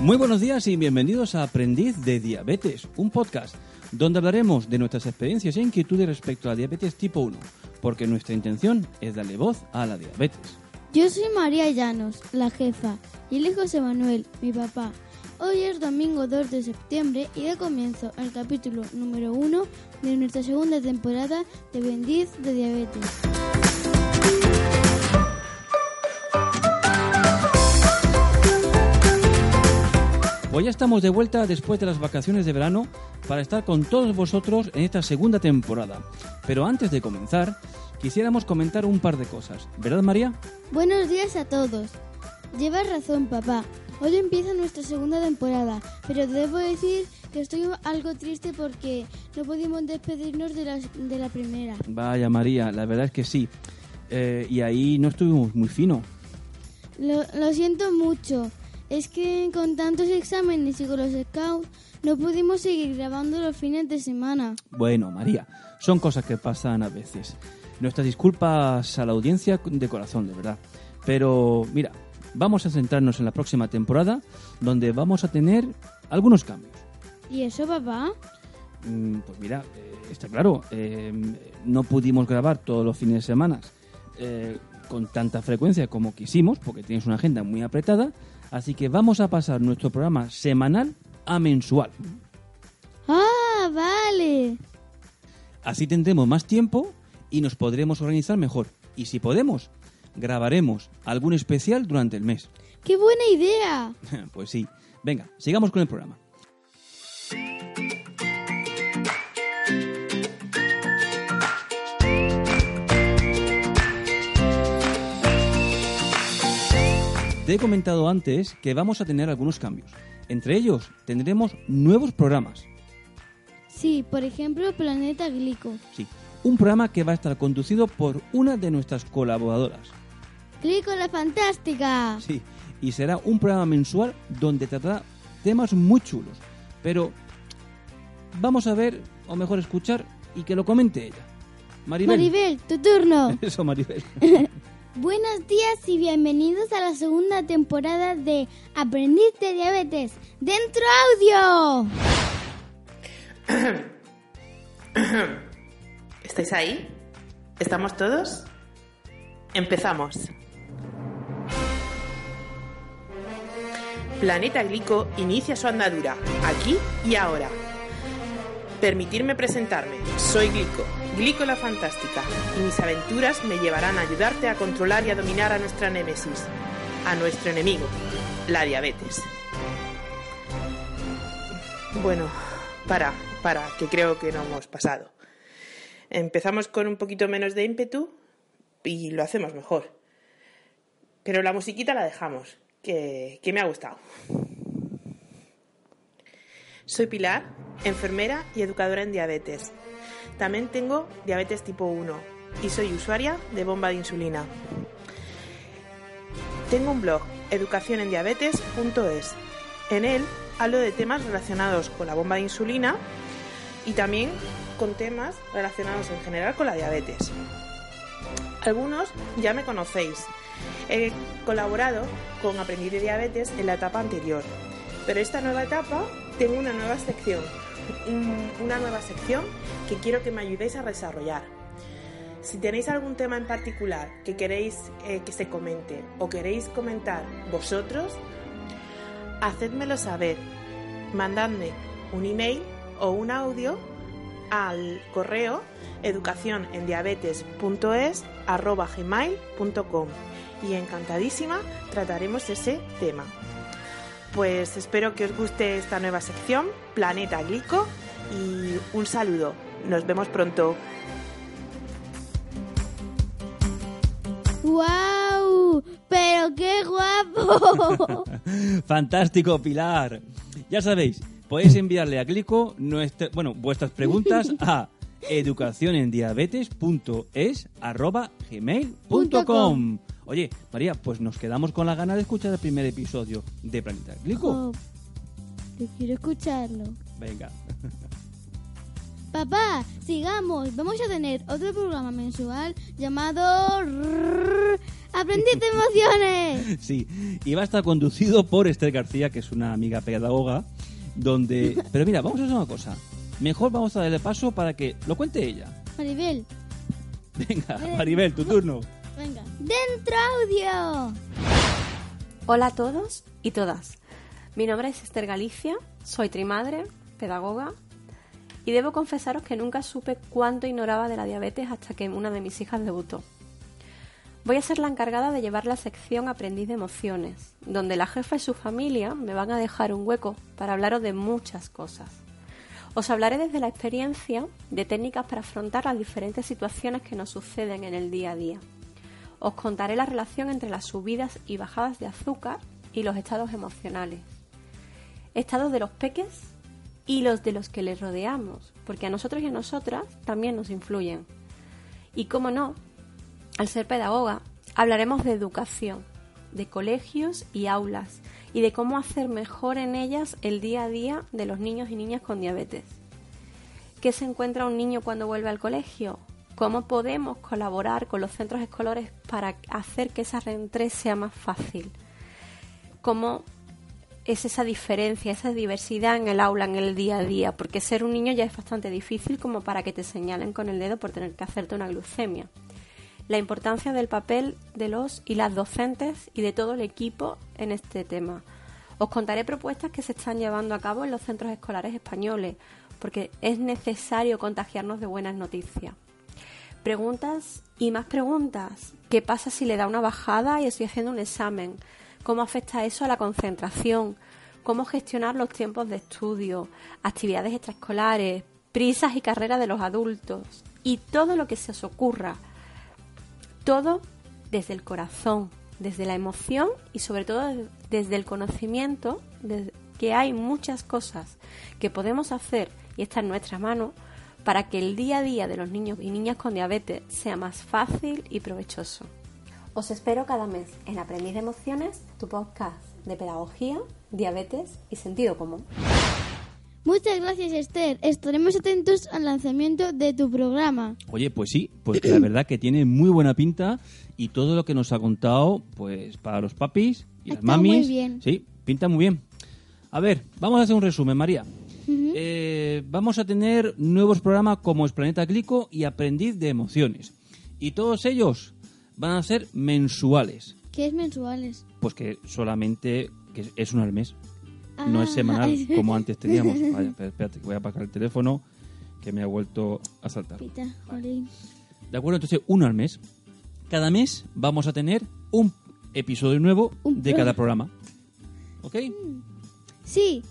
Muy buenos días y bienvenidos a Aprendiz de Diabetes, un podcast donde hablaremos de nuestras experiencias e inquietudes respecto a la diabetes tipo 1, porque nuestra intención es darle voz a la diabetes. Yo soy María Llanos, la jefa, y él es José Manuel, mi papá. Hoy es domingo 2 de septiembre y da comienzo el capítulo número 1 de nuestra segunda temporada de Aprendiz de Diabetes. Pues ya estamos de vuelta después de las vacaciones de verano para estar con todos vosotros en esta segunda temporada. Pero antes de comenzar, quisiéramos comentar un par de cosas. ¿Verdad, María? Buenos días a todos. Llevas razón, papá. Hoy empieza nuestra segunda temporada, pero debo decir que estoy algo triste porque no pudimos despedirnos de la, de la primera. Vaya, María, la verdad es que sí. Eh, y ahí no estuvimos muy fino. Lo, lo siento mucho. Es que con tantos exámenes y con los scouts no pudimos seguir grabando los fines de semana. Bueno, María, son cosas que pasan a veces. Nuestras disculpas a la audiencia de corazón, de verdad. Pero mira, vamos a centrarnos en la próxima temporada, donde vamos a tener algunos cambios. ¿Y eso, papá? Mm, Pues mira, eh, está claro, eh, no pudimos grabar todos los fines de semana eh, con tanta frecuencia como quisimos, porque tienes una agenda muy apretada, así que vamos a pasar nuestro programa semanal a mensual. Ah, vale. Así tendremos más tiempo y nos podremos organizar mejor. Y si podemos, grabaremos algún especial durante el mes. ¡Qué buena idea! Pues sí. Venga, sigamos con el programa. Te he comentado antes que vamos a tener algunos cambios. Entre ellos tendremos nuevos programas. Sí, por ejemplo, Planeta Glico. Sí, un programa que va a estar conducido por una de nuestras colaboradoras. ¡Glico la Fantástica! Sí, y será un programa mensual donde tratará temas muy chulos. Pero vamos a ver, o mejor escuchar, y que lo comente ella. Maribel. Maribel, tu turno. Eso, Maribel. Buenos días y bienvenidos a la segunda temporada de Aprendiz de Diabetes. ¡Dentro audio! ¿Estáis ahí? ¿Estamos todos? Empezamos. Planeta Glico inicia su andadura, aquí y ahora. Permitirme presentarme. Soy Glico, Glico la Fantástica, y mis aventuras me llevarán a ayudarte a controlar y a dominar a nuestra némesis, a nuestro enemigo, la diabetes. Bueno, para, para, que creo que no hemos pasado. Empezamos con un poquito menos de ímpetu y lo hacemos mejor. Pero la musiquita la dejamos, que, que me ha gustado. Soy Pilar, enfermera y educadora en diabetes. También tengo diabetes tipo 1 y soy usuaria de bomba de insulina. Tengo un blog, educacionendiabetes.es. En él hablo de temas relacionados con la bomba de insulina y también con temas relacionados en general con la diabetes. Algunos ya me conocéis. He colaborado con Aprendiz de Diabetes en la etapa anterior, pero esta nueva etapa tengo una nueva sección, una nueva sección que quiero que me ayudéis a desarrollar. Si tenéis algún tema en particular que queréis eh, que se comente o queréis comentar vosotros, hacedmelo saber. Mandadme un email o un audio al correo educacionendiabetes.es y encantadísima trataremos ese tema. Pues espero que os guste esta nueva sección, Planeta Glico, y un saludo. Nos vemos pronto. ¡Guau! ¡Pero qué guapo! Fantástico, Pilar. Ya sabéis, podéis enviarle a Glico nuestra, bueno, vuestras preguntas a educacionendiabetes.es arroba gmail.com. Oye, María, pues nos quedamos con la gana de escuchar el primer episodio de Planeta Glico. Oh, yo quiero escucharlo. Venga. Papá, sigamos. Vamos a tener otro programa mensual llamado ¡Aprendiz de emociones! Sí, y va a estar conducido por Esther García, que es una amiga pedagoga, donde... Pero mira, vamos a hacer una cosa. Mejor vamos a darle paso para que lo cuente ella. Maribel, Venga, Maribel, tu turno. Venga. ¡Dentro audio! Hola a todos y todas. Mi nombre es Esther Galicia, soy trimadre, pedagoga y debo confesaros que nunca supe cuánto ignoraba de la diabetes hasta que una de mis hijas debutó. Voy a ser la encargada de llevar la sección Aprendiz de Emociones, donde la jefa y su familia me van a dejar un hueco para hablaros de muchas cosas. Os hablaré desde la experiencia de técnicas para afrontar las diferentes situaciones que nos suceden en el día a día. Os contaré la relación entre las subidas y bajadas de azúcar y los estados emocionales. Estados de los peques y los de los que les rodeamos, porque a nosotros y a nosotras también nos influyen. Y cómo no, al ser pedagoga, hablaremos de educación, de colegios y aulas, y de cómo hacer mejor en ellas el día a día de los niños y niñas con diabetes. ¿Qué se encuentra un niño cuando vuelve al colegio? ¿Cómo podemos colaborar con los centros escolares para hacer que esa reentrée sea más fácil? ¿Cómo es esa diferencia, esa diversidad en el aula, en el día a día? Porque ser un niño ya es bastante difícil como para que te señalen con el dedo por tener que hacerte una glucemia. La importancia del papel de los y las docentes y de todo el equipo en este tema. Os contaré propuestas que se están llevando a cabo en los centros escolares españoles, porque es necesario contagiarnos de buenas noticias. Preguntas y más preguntas. ¿Qué pasa si le da una bajada y estoy haciendo un examen? ¿Cómo afecta eso a la concentración? ¿Cómo gestionar los tiempos de estudio? Actividades extraescolares, prisas y carreras de los adultos. Y todo lo que se os ocurra. Todo desde el corazón, desde la emoción y sobre todo desde el conocimiento de que hay muchas cosas que podemos hacer y está en nuestra mano para que el día a día de los niños y niñas con diabetes sea más fácil y provechoso. Os espero cada mes en Aprendiz de Emociones, tu podcast de pedagogía, diabetes y sentido común. Muchas gracias, Esther. Estaremos atentos al lanzamiento de tu programa. Oye, pues sí, porque la verdad que tiene muy buena pinta y todo lo que nos ha contado, pues para los papis y las Está mamis, muy bien. sí, pinta muy bien. A ver, vamos a hacer un resumen, María. Eh, vamos a tener nuevos programas como Es Planeta Clico y Aprendiz de Emociones. Y todos ellos van a ser mensuales. ¿Qué es mensuales? Pues que solamente que es uno al mes. No es Ah, semanal como antes teníamos. Vaya, espérate, que voy a apagar el teléfono que me ha vuelto a saltar. Pita. ¿De acuerdo? Entonces, uno al mes. Cada mes vamos a tener un episodio nuevo de cada programa. ¿Ok? Sí,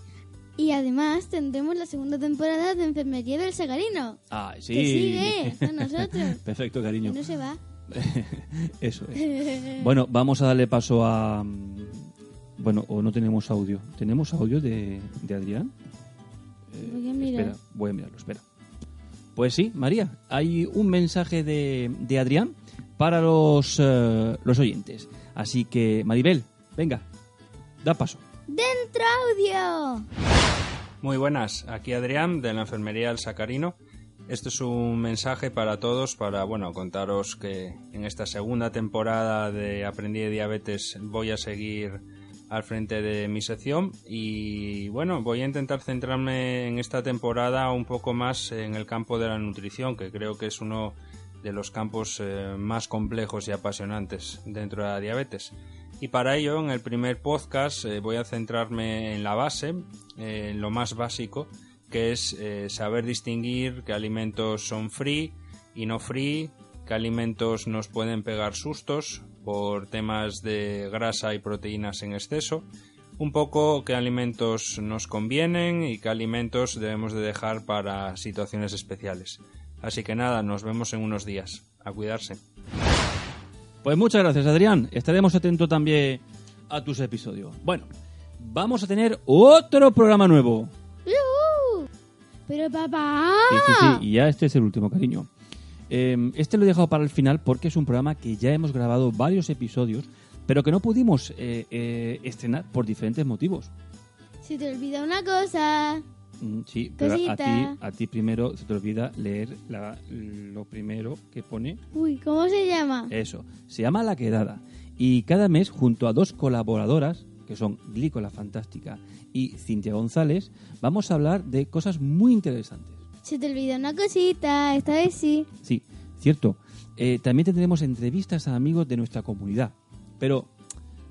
y además tendremos la segunda temporada de Enfermería del Sagarino. Ah, sí. Que sigue con nosotros. Perfecto, Que cariño. no se va. Eso es. Bueno, vamos a darle paso a... mm, Bueno, o no tenemos audio. ¿Tenemos audio de, de Adrián? Eh, Voy a mirar. Espera, voy a mirarlo, espera. Pues sí, María, hay un mensaje de, de Adrián para los, eh, los oyentes. Así que, Maribel, venga, da paso. ¡Dentro audio! Muy buenas, aquí Adrián de la Enfermería El Sacarino. Esto es un mensaje para todos para, bueno, contaros que en esta segunda temporada de Aprendí de Diabetes voy a seguir al frente de mi sección y, bueno, voy a intentar centrarme en esta temporada un poco más en el campo de la nutrición, que creo que es uno de los campos eh, más complejos y apasionantes dentro de la diabetes. Y para ello, en el primer podcast eh, voy a centrarme en la base, eh, lo más básico, que es eh, saber distinguir qué alimentos son free y no free, qué alimentos nos pueden pegar sustos por temas de grasa y proteínas en exceso, un poco qué alimentos nos convienen y qué alimentos debemos de dejar para situaciones especiales. Así que nada, nos vemos en unos días. A cuidarse. Pues muchas gracias, Adrián. Estaremos atentos también a tus episodios. Bueno, vamos a tener otro programa nuevo. Pero papá... Sí, sí, sí, y ya este es el último, cariño. Eh, este lo he dejado para el final porque es un programa que ya hemos grabado varios episodios, pero que no pudimos eh, eh, estrenar por diferentes motivos. Se te olvida una cosa. Mm, Sí, pero a ti, Cosita. a ti primero se te olvida leer la- lo primero que pone Uy, ¿cómo se llama? Eso, se llama La Quedada. Y cada mes, junto a dos colaboradoras, que son Glícola Fantástica y Cintia González, vamos a hablar de cosas muy interesantes. Se te olvidó una cosita, esta vez sí. Sí, cierto. Eh, también tendremos entrevistas a amigos de nuestra comunidad. Pero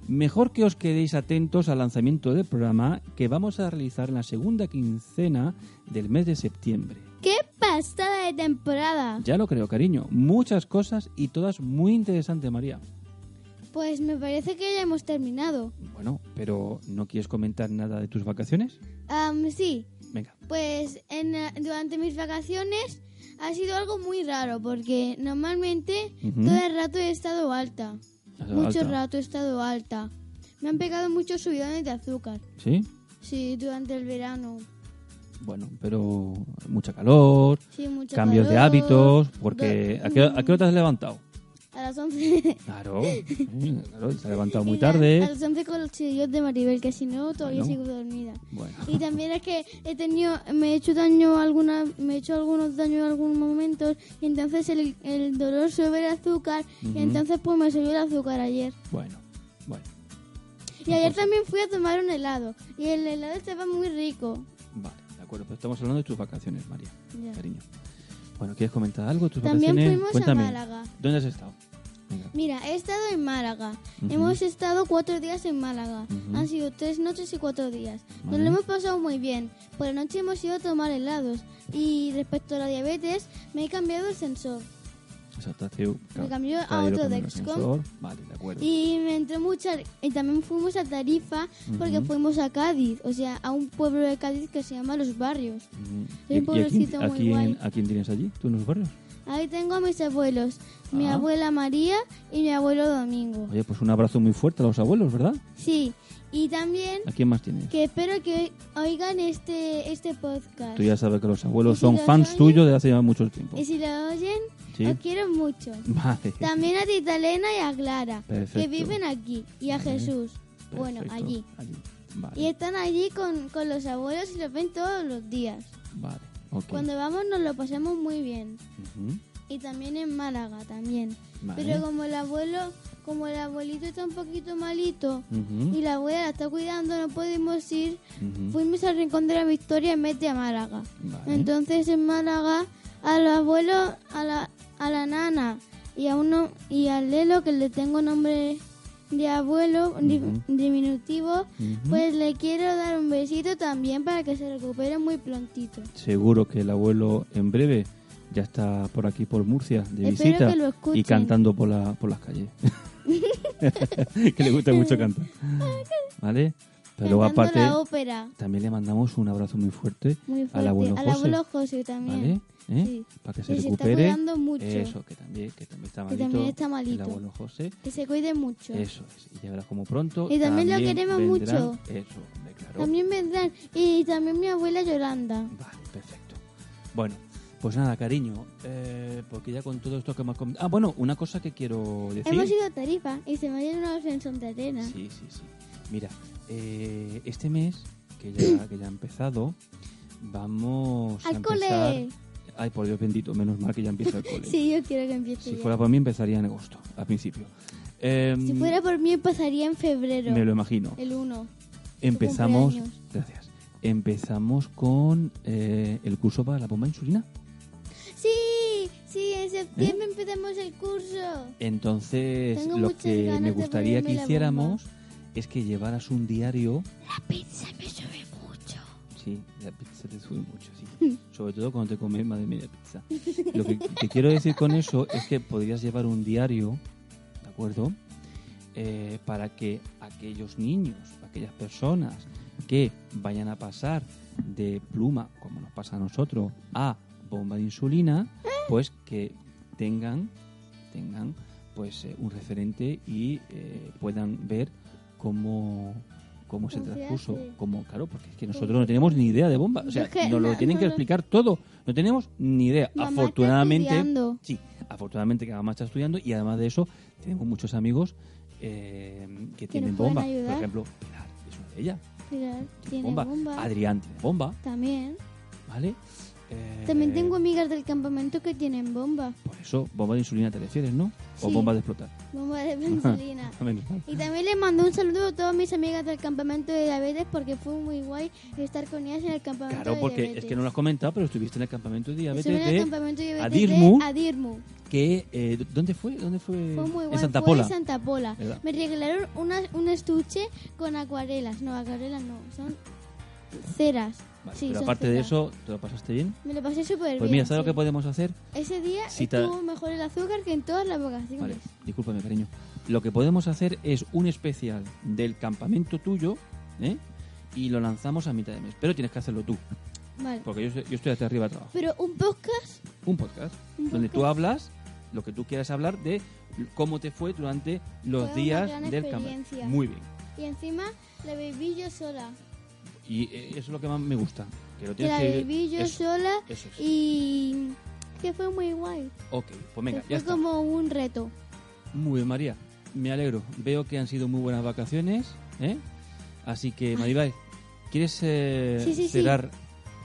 mejor que os quedéis atentos al lanzamiento del programa que vamos a realizar en la segunda quincena del mes de septiembre. ¡Qué pasada de temporada! Ya lo creo, cariño. Muchas cosas y todas muy interesantes, María. Pues me parece que ya hemos terminado. Bueno, pero ¿no quieres comentar nada de tus vacaciones? Am, sí, Venga. pues en, durante mis vacaciones ha sido algo muy raro porque normalmente todo el rato he estado alta. Mucho alta. rato he estado alta. Me han pegado muchos subidones de azúcar. ¿Sí? Sí, durante el verano. Bueno, pero mucha calor, Sí, cambios de hábitos, porque ¿a qué, ¿a qué hora te has levantado? A las 11. Claro, claro, te has levantado muy la- A tarde. las 11 con los chillos de Maribel, que si no todavía Bueno. sigo dormida. Bueno, Y también es que he tenido, me he hecho daño alguna, me he hecho algunos daños en algunos momentos y entonces el, el dolor sube el azúcar y entonces pues me subió el azúcar ayer. bueno, bueno. Y ayer también fui a tomar un helado y el helado estaba muy rico. Vale, de acuerdo, pero estamos hablando de tus vacaciones, María, Ya. cariño. Bueno, ¿quieres comentar algo tus También vacaciones? fuimos Cuéntame. a Málaga. ¿Dónde has estado? Venga. Mira, he estado en Málaga. Hemos estado cuatro días en Málaga. Han sido tres noches y cuatro días. Nos lo hemos pasado muy bien. Por la noche hemos ido a tomar helados. Y respecto a la diabetes, me he cambiado el sensor. Me cambió a otro Dexcom. Vale, de acuerdo. Y me entró mucha... Y también fuimos a Tarifa porque Ujú. fuimos a Cádiz. O sea, a un pueblo de Cádiz que se llama Los Barrios. Ujú. es un pueblecito a, muy quién, guay. a quién tienes allí? ¿Tú en los barrios? Ahí tengo a mis abuelos. Mi Ah. abuela María y mi abuelo Domingo. Oye, pues un abrazo muy fuerte a los abuelos, ¿verdad? Sí. Y también ¿A quién más tienes? que espero que oigan este, este podcast. Tú ya sabes que los ¿Y abuelos si son fans tuyos desde hace ya mucho tiempo. Y si lo oyen, Sí. os quiero mucho. Vale. También a Tita Elena y a Clara, que viven aquí, y a Vale. Jesús. Bueno, allí. Vale. Y están allí con, con los abuelos y los ven todos los días. Vale. Cuando vamos nos lo pasamos muy bien. Y también en Málaga también. Vale. Pero como el abuelo, como el abuelito está un poquito malito y la abuela la está cuidando, no podemos ir. Fuimos al Rincón de la Victoria en vez de a Málaga. Entonces en Málaga al abuelo, a la, a la nana y a uno y al Lelo que le tengo nombre de abuelo Ujú. diminutivo, pues le quiero dar un besito también para que se recupere muy prontito. Seguro que el abuelo en breve ya está por aquí, por Murcia, de Espero visita que lo escuchen. y cantando por, la, por las calles. que le gusta mucho cantar. ¿Vale? Pero luego aparte, la ópera. también le mandamos un abrazo muy fuerte, Muy fuerte. al abuelo Al José. abuelo José también. ¿Vale? ¿Eh? Sí. Para que se Que se está recupere. cuidando mucho. Eso, que también, que también está Que malito. también está El malito. abuelo José. Que se cuide mucho. Eso es. Y ya verás como pronto. Y también lo queremos vendrán- mucho. Eso, claro. También vendrán. Y también mi abuela Yolanda. Vale, perfecto. Bueno, pues nada, cariño, eh, porque ya con todo esto que hemos comentado... Ah, bueno, una cosa que quiero decir... Hemos ido a Tarifa y se me ha llenado en Santa Elena. Sí, sí, sí. Mira, eh, este mes, que ya, que ya ha empezado, vamos a ¡Al empezar... cole! Ay, por Dios bendito, menos mal que ya empieza el cole. Sí, yo quiero que empiece Si ya. fuera por mí, empezaría en agosto, al principio. Em, Si fuera por mí, empezaría en febrero. Me lo imagino. El 1. Empezamos... Gracias. Empezamos con eh, el curso para la bomba de insulina. Sí, sí, en ¿Eh? septiembre empezamos el curso. Entonces, Tengo lo que me gustaría que hiciéramos es que llevaras un diario. La pizza me sube mucho. Sí, la pizza te sube mucho, sí. Sobre todo cuando te comes más de media pizza. Lo que te quiero decir con eso es que podrías llevar un diario, ¿de acuerdo? Eh, para que aquellos niños, aquellas personas que vayan a pasar de pluma, como nos pasa a nosotros, a bomba de insulina, pues que tengan, tengan pues eh, un referente y eh, puedan ver cómo cómo es el ¿Cómo se transcurso, hace? cómo, claro, porque es que nosotros no tenemos ni idea de bomba, o sea, Es que nos lo no- tienen no que explicar todo, no tenemos ni idea. Mamá afortunadamente, sí, afortunadamente que mamá está estudiando y además de eso tenemos muchos amigos eh, que tienen bomba, por ejemplo, Pilar es una de ellas. Pilar tiene bomba. bomba. Adrián tiene bomba, También. ¿vale? Eh, También tengo amigas del campamento que tienen bomba. Por eso, bomba de insulina te refieres, ¿no? O bomba de explotar. Bomba de insulina. Y también les mando un saludo a todas mis amigas del campamento de diabetes porque fue muy guay estar con ellas en el campamento Claro, de porque diabetes. es que no lo has comentado, pero estuviste en el campamento de diabetes Estuve en el de campamento de diabetes Adirmu. de Adirmu. que eh, ¿dónde fue? ¿Dónde fue? Fue muy guay. en Santa fue Pola. en Santa Pola. ¿Verdad? Me regalaron una, un estuche con acuarelas. No, acuarelas no. Son ceras. Vale, sí, pero aparte de eso, ¿te lo pasaste bien? Me lo pasé súper bien. Pues mira, ¿sabes sí. lo que podemos hacer? Ese día Si mejor el azúcar que en todas las vacaciones. Vale, discúlpame, cariño. Lo que podemos hacer es un especial del campamento tuyo, ¿eh? Y lo lanzamos a mitad de mes. Pero tienes que hacerlo tú, Vale. porque yo, yo estoy hasta arriba de trabajo. Pero un podcast, Un podcast Un donde tú podcast. hablas lo que tú quieras hablar de cómo te fue durante los Fue días del campamento. Muy bien. y encima la viví yo sola. Y eh, eso es lo que más me gusta. Que lo tienes la que... viví yo eso, sola eso es. y que fue muy guay. Ok, pues venga, que ya fue está. como un reto. Muy bien, María. Me alegro. Veo que han sido muy buenas vacaciones, ¿eh? Así que, Maribel, ¿quieres eh, Sí, sí, sí. cerrar?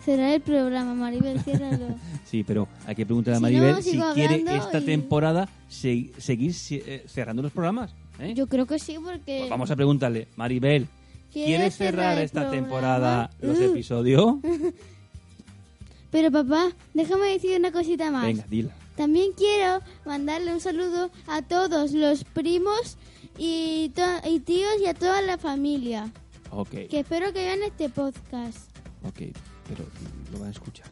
Cerrar el programa, Maribel, ciérralo. Sí, pero hay que preguntarle a Si Maribel no, si quiere esta y- temporada se- seguir eh, cerrando los programas. ¿eh? Yo creo que sí, porque... Pues vamos a preguntarle, Maribel, ¿quieres cerrar esta temporada los Uh, episodios? Pero papá, déjame decir una cosita más. Venga, dila. También quiero mandarle un saludo a todos los primos y, to- y tíos y a toda la familia. Ok, Que espero que vean este podcast. ok, pero lo van a escuchar.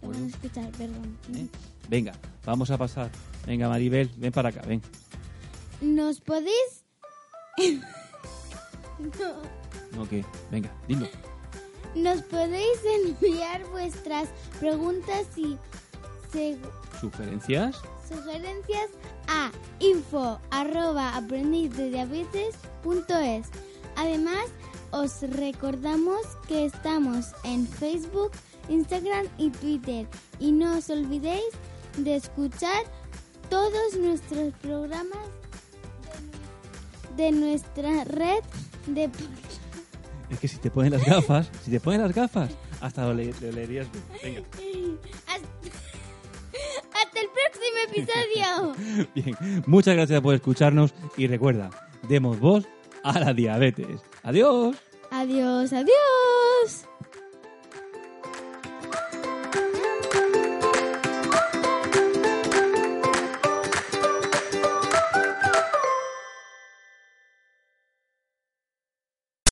Lo van a escuchar, perdón. ¿eh? Venga, vamos a pasar. Venga, Maribel, ven para acá, ven. ¿Nos podéis...? no. Ok, venga, dilo. Nos podéis enviar vuestras preguntas y ¿Sugerencias? sugerencias a info arroba aprendizdediabetes.es. Además, os recordamos que estamos en Facebook, Instagram y Twitter. Y no os olvidéis de escuchar todos nuestros programas de, de nuestra red de podcast. Es que si te ponen las gafas, si te ponen las gafas, hasta lo, le- lo leerías bien. Venga. Hasta, hasta el próximo episodio. Bien, muchas gracias por escucharnos y recuerda, demos voz a la diabetes. Adiós. Adiós, adiós.